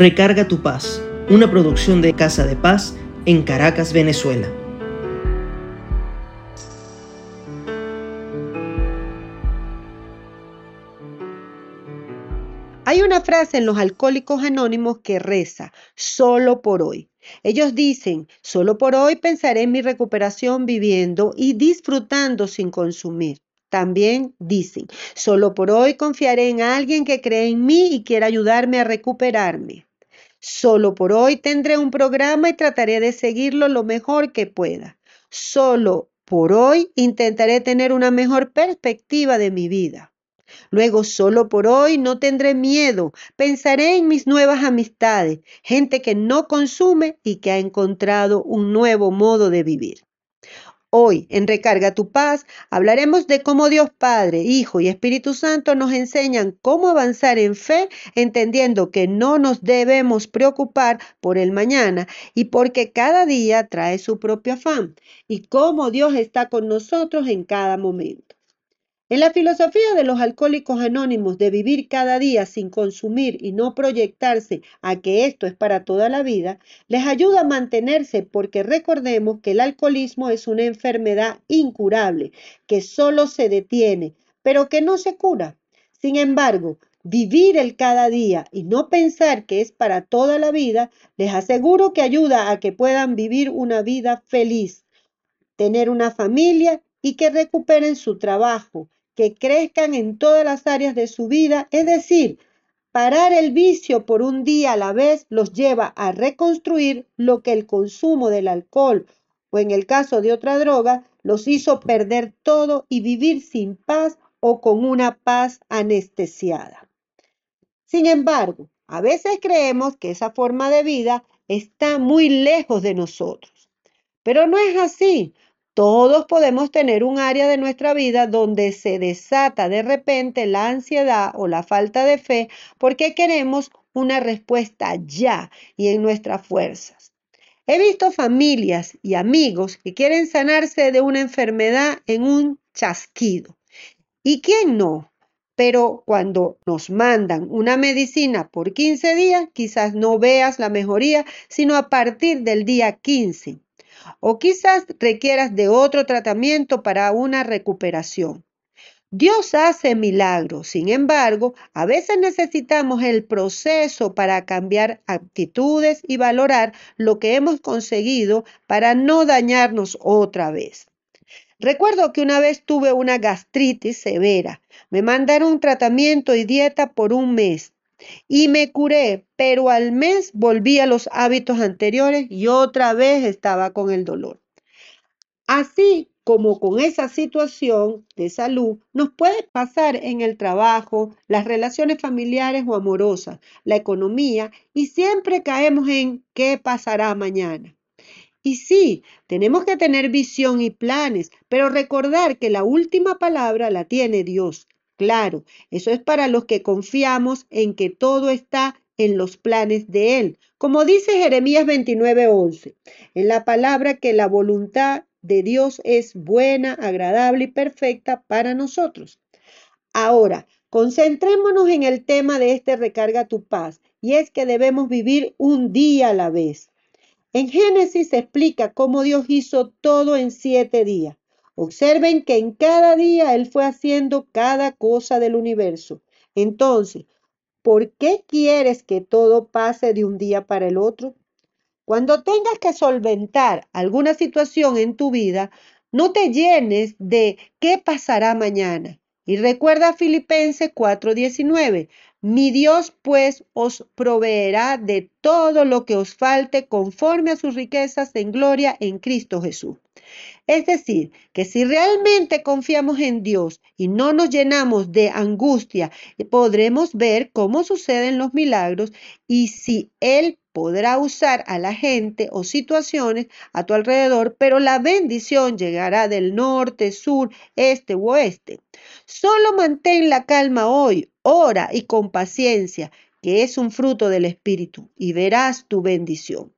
Recarga tu paz, una producción de Casa de Paz en Caracas, Venezuela. Hay una frase en los alcohólicos anónimos que reza, solo por hoy. Ellos dicen, solo por hoy pensaré en mi recuperación viviendo y disfrutando sin consumir. También dicen, solo por hoy confiaré en alguien que cree en mí y quiera ayudarme a recuperarme. Solo por hoy tendré un programa y trataré de seguirlo lo mejor que pueda. Solo por hoy intentaré tener una mejor perspectiva de mi vida. Luego, solo por hoy no tendré miedo. Pensaré en mis nuevas amistades, gente que no consume y que ha encontrado un nuevo modo de vivir. Hoy, en Recarga tu Paz, hablaremos de cómo Dios Padre, Hijo y Espíritu Santo nos enseñan cómo avanzar en fe, entendiendo que no nos debemos preocupar por el mañana y porque cada día trae su propio afán, y cómo Dios está con nosotros en cada momento. En la filosofía de los alcohólicos anónimos de vivir cada día sin consumir y no proyectarse a que esto es para toda la vida, les ayuda a mantenerse porque recordemos que el alcoholismo es una enfermedad incurable que solo se detiene, pero que no se cura. Sin embargo, vivir el cada día y no pensar que es para toda la vida, les aseguro que ayuda a que puedan vivir una vida feliz, tener una familia y que recuperen su trabajo, que crezcan en todas las áreas de su vida, es decir, parar el vicio por un día a la vez los lleva a reconstruir lo que el consumo del alcohol o en el caso de otra droga los hizo perder todo y vivir sin paz o con una paz anestesiada. Sin embargo, a veces creemos que esa forma de vida está muy lejos de nosotros. Pero no es así. Todos podemos tener un área de nuestra vida donde se desata de repente la ansiedad o la falta de fe porque queremos una respuesta ya y en nuestras fuerzas. He visto familias y amigos que quieren sanarse de una enfermedad en un chasquido. ¿Y quién no? Pero cuando nos mandan una medicina por 15 días, quizás no veas la mejoría, sino a partir del día 15 o quizás requieras de otro tratamiento para una recuperación. Dios hace milagros, sin embargo, a veces necesitamos el proceso para cambiar actitudes y valorar lo que hemos conseguido para no dañarnos otra vez. Recuerdo que una vez tuve una gastritis severa. Me mandaron un tratamiento y dieta por un mes y me curé, pero al mes volví a los hábitos anteriores y otra vez estaba con el dolor. Así como con esa situación de salud nos puede pasar en el trabajo, las relaciones familiares o amorosas, la economía y siempre caemos en qué pasará mañana. Y sí, tenemos que tener visión y planes, pero recordar que la última palabra la tiene Dios Claro, eso es para los que confiamos en que todo está en los planes de Él. Como dice Jeremías 29:11, en la palabra que la voluntad de Dios es buena, agradable y perfecta para nosotros. Ahora, concentrémonos en el tema de este recarga tu paz, y es que debemos vivir un día a la vez. En Génesis se explica cómo Dios hizo todo en siete días. Observen que en cada día Él fue haciendo cada cosa del universo. Entonces, ¿por qué quieres que todo pase de un día para el otro? Cuando tengas que solventar alguna situación en tu vida, no te llenes de qué pasará mañana. Y recuerda Filipenses 4:19, mi Dios pues os proveerá de todo lo que os falte conforme a sus riquezas en gloria en Cristo Jesús. Es decir, que si realmente confiamos en Dios y no nos llenamos de angustia, podremos ver cómo suceden los milagros y si Él podrá usar a la gente o situaciones a tu alrededor, pero la bendición llegará del norte, sur, este u oeste. Solo mantén la calma hoy, ora y con paciencia, que es un fruto del Espíritu, y verás tu bendición.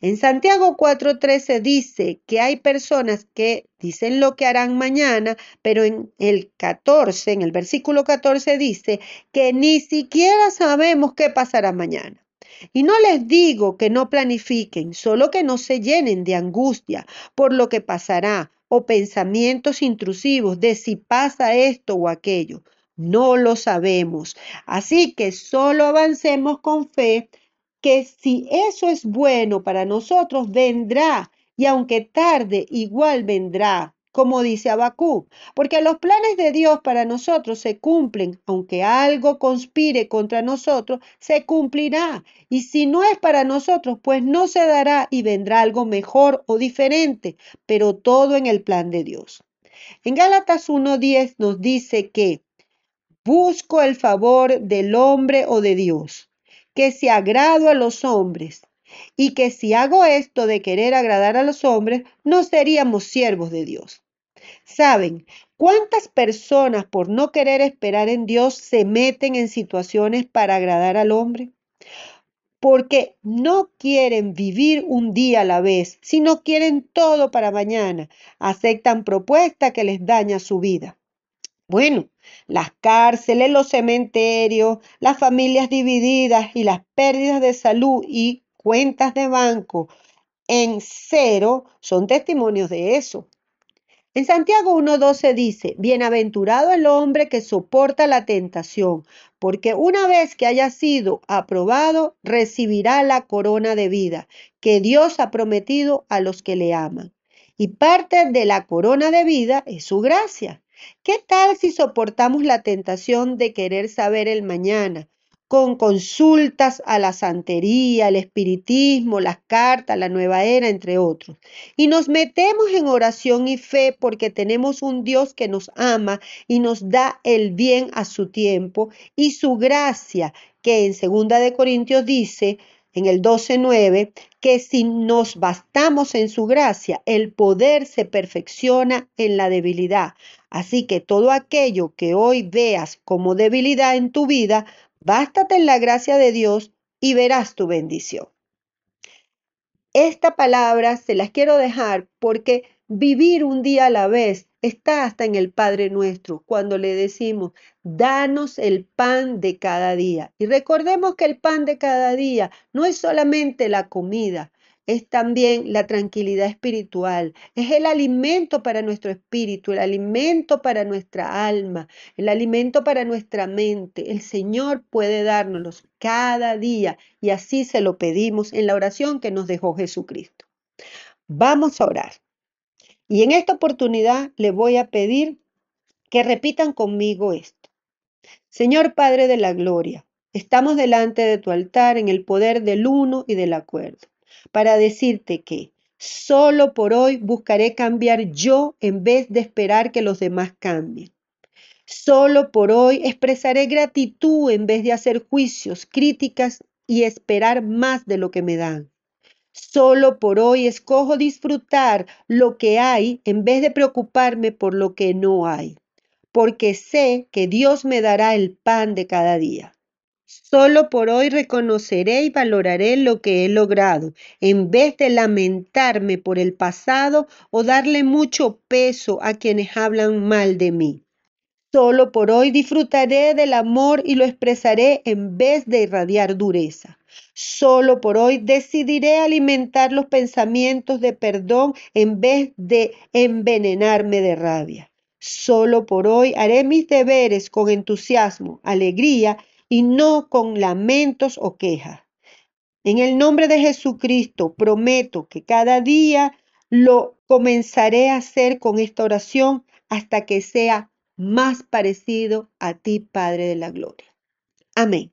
En Santiago 4:13 dice que hay personas que dicen lo que harán mañana, pero en el 14, en el versículo 14 dice que ni siquiera sabemos qué pasará mañana. Y no les digo que no planifiquen, solo que no se llenen de angustia por lo que pasará o pensamientos intrusivos de si pasa esto o aquello. No lo sabemos. Así que solo avancemos con fe que si eso es bueno para nosotros, vendrá. Y aunque tarde, igual vendrá como dice Abacú, porque los planes de Dios para nosotros se cumplen, aunque algo conspire contra nosotros, se cumplirá. Y si no es para nosotros, pues no se dará y vendrá algo mejor o diferente, pero todo en el plan de Dios. En Gálatas 1.10 nos dice que busco el favor del hombre o de Dios, que si agrado a los hombres, y que si hago esto de querer agradar a los hombres, no seríamos siervos de Dios. ¿Saben cuántas personas por no querer esperar en Dios se meten en situaciones para agradar al hombre? Porque no quieren vivir un día a la vez, sino quieren todo para mañana. Aceptan propuestas que les daña su vida. Bueno, las cárceles, los cementerios, las familias divididas y las pérdidas de salud y cuentas de banco en cero son testimonios de eso. En Santiago 1.12 dice, Bienaventurado el hombre que soporta la tentación, porque una vez que haya sido aprobado, recibirá la corona de vida que Dios ha prometido a los que le aman. Y parte de la corona de vida es su gracia. ¿Qué tal si soportamos la tentación de querer saber el mañana, con consultas a la santería, el espiritismo, las cartas, la nueva era, entre otros. Y nos metemos en oración y fe porque tenemos un Dios que nos ama y nos da el bien a su tiempo y su gracia, que en segunda de Corintios dice, en el 12.9, que si nos bastamos en su gracia, el poder se perfecciona en la debilidad. Así que todo aquello que hoy veas como debilidad en tu vida, Bástate en la gracia de Dios y verás tu bendición. Esta palabra se las quiero dejar porque vivir un día a la vez está hasta en el Padre nuestro cuando le decimos, danos el pan de cada día. Y recordemos que el pan de cada día no es solamente la comida, es también la tranquilidad espiritual, es el alimento para nuestro espíritu, el alimento para nuestra alma, el alimento para nuestra mente. El Señor puede dárnoslos cada día y así se lo pedimos en la oración que nos dejó Jesucristo. Vamos a orar. Y en esta oportunidad le voy a pedir que repitan conmigo esto. Señor Padre de la Gloria, estamos delante de tu altar en el poder del uno y del acuerdo para decirte que solo por hoy buscaré cambiar yo en vez de esperar que los demás cambien. Solo por hoy expresaré gratitud en vez de hacer juicios, críticas y esperar más de lo que me dan. Solo por hoy escojo disfrutar lo que hay en vez de preocuparme por lo que no hay, porque sé que Dios me dará el pan de cada día. Solo por hoy reconoceré y valoraré lo que he logrado, en vez de lamentarme por el pasado o darle mucho peso a quienes hablan mal de mí. Solo por hoy disfrutaré del amor y lo expresaré en vez de irradiar dureza. Solo por hoy decidiré alimentar los pensamientos de perdón en vez de envenenarme de rabia. Solo por hoy haré mis deberes con entusiasmo, alegría y no con lamentos o quejas. En el nombre de Jesucristo prometo que cada día lo comenzaré a hacer con esta oración hasta que sea más parecido a ti, Padre de la Gloria. Amén.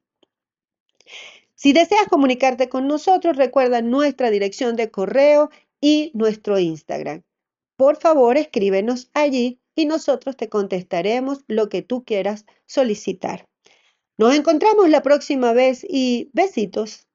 Si deseas comunicarte con nosotros, recuerda nuestra dirección de correo y nuestro Instagram. Por favor, escríbenos allí y nosotros te contestaremos lo que tú quieras solicitar. Nos encontramos la próxima vez y besitos.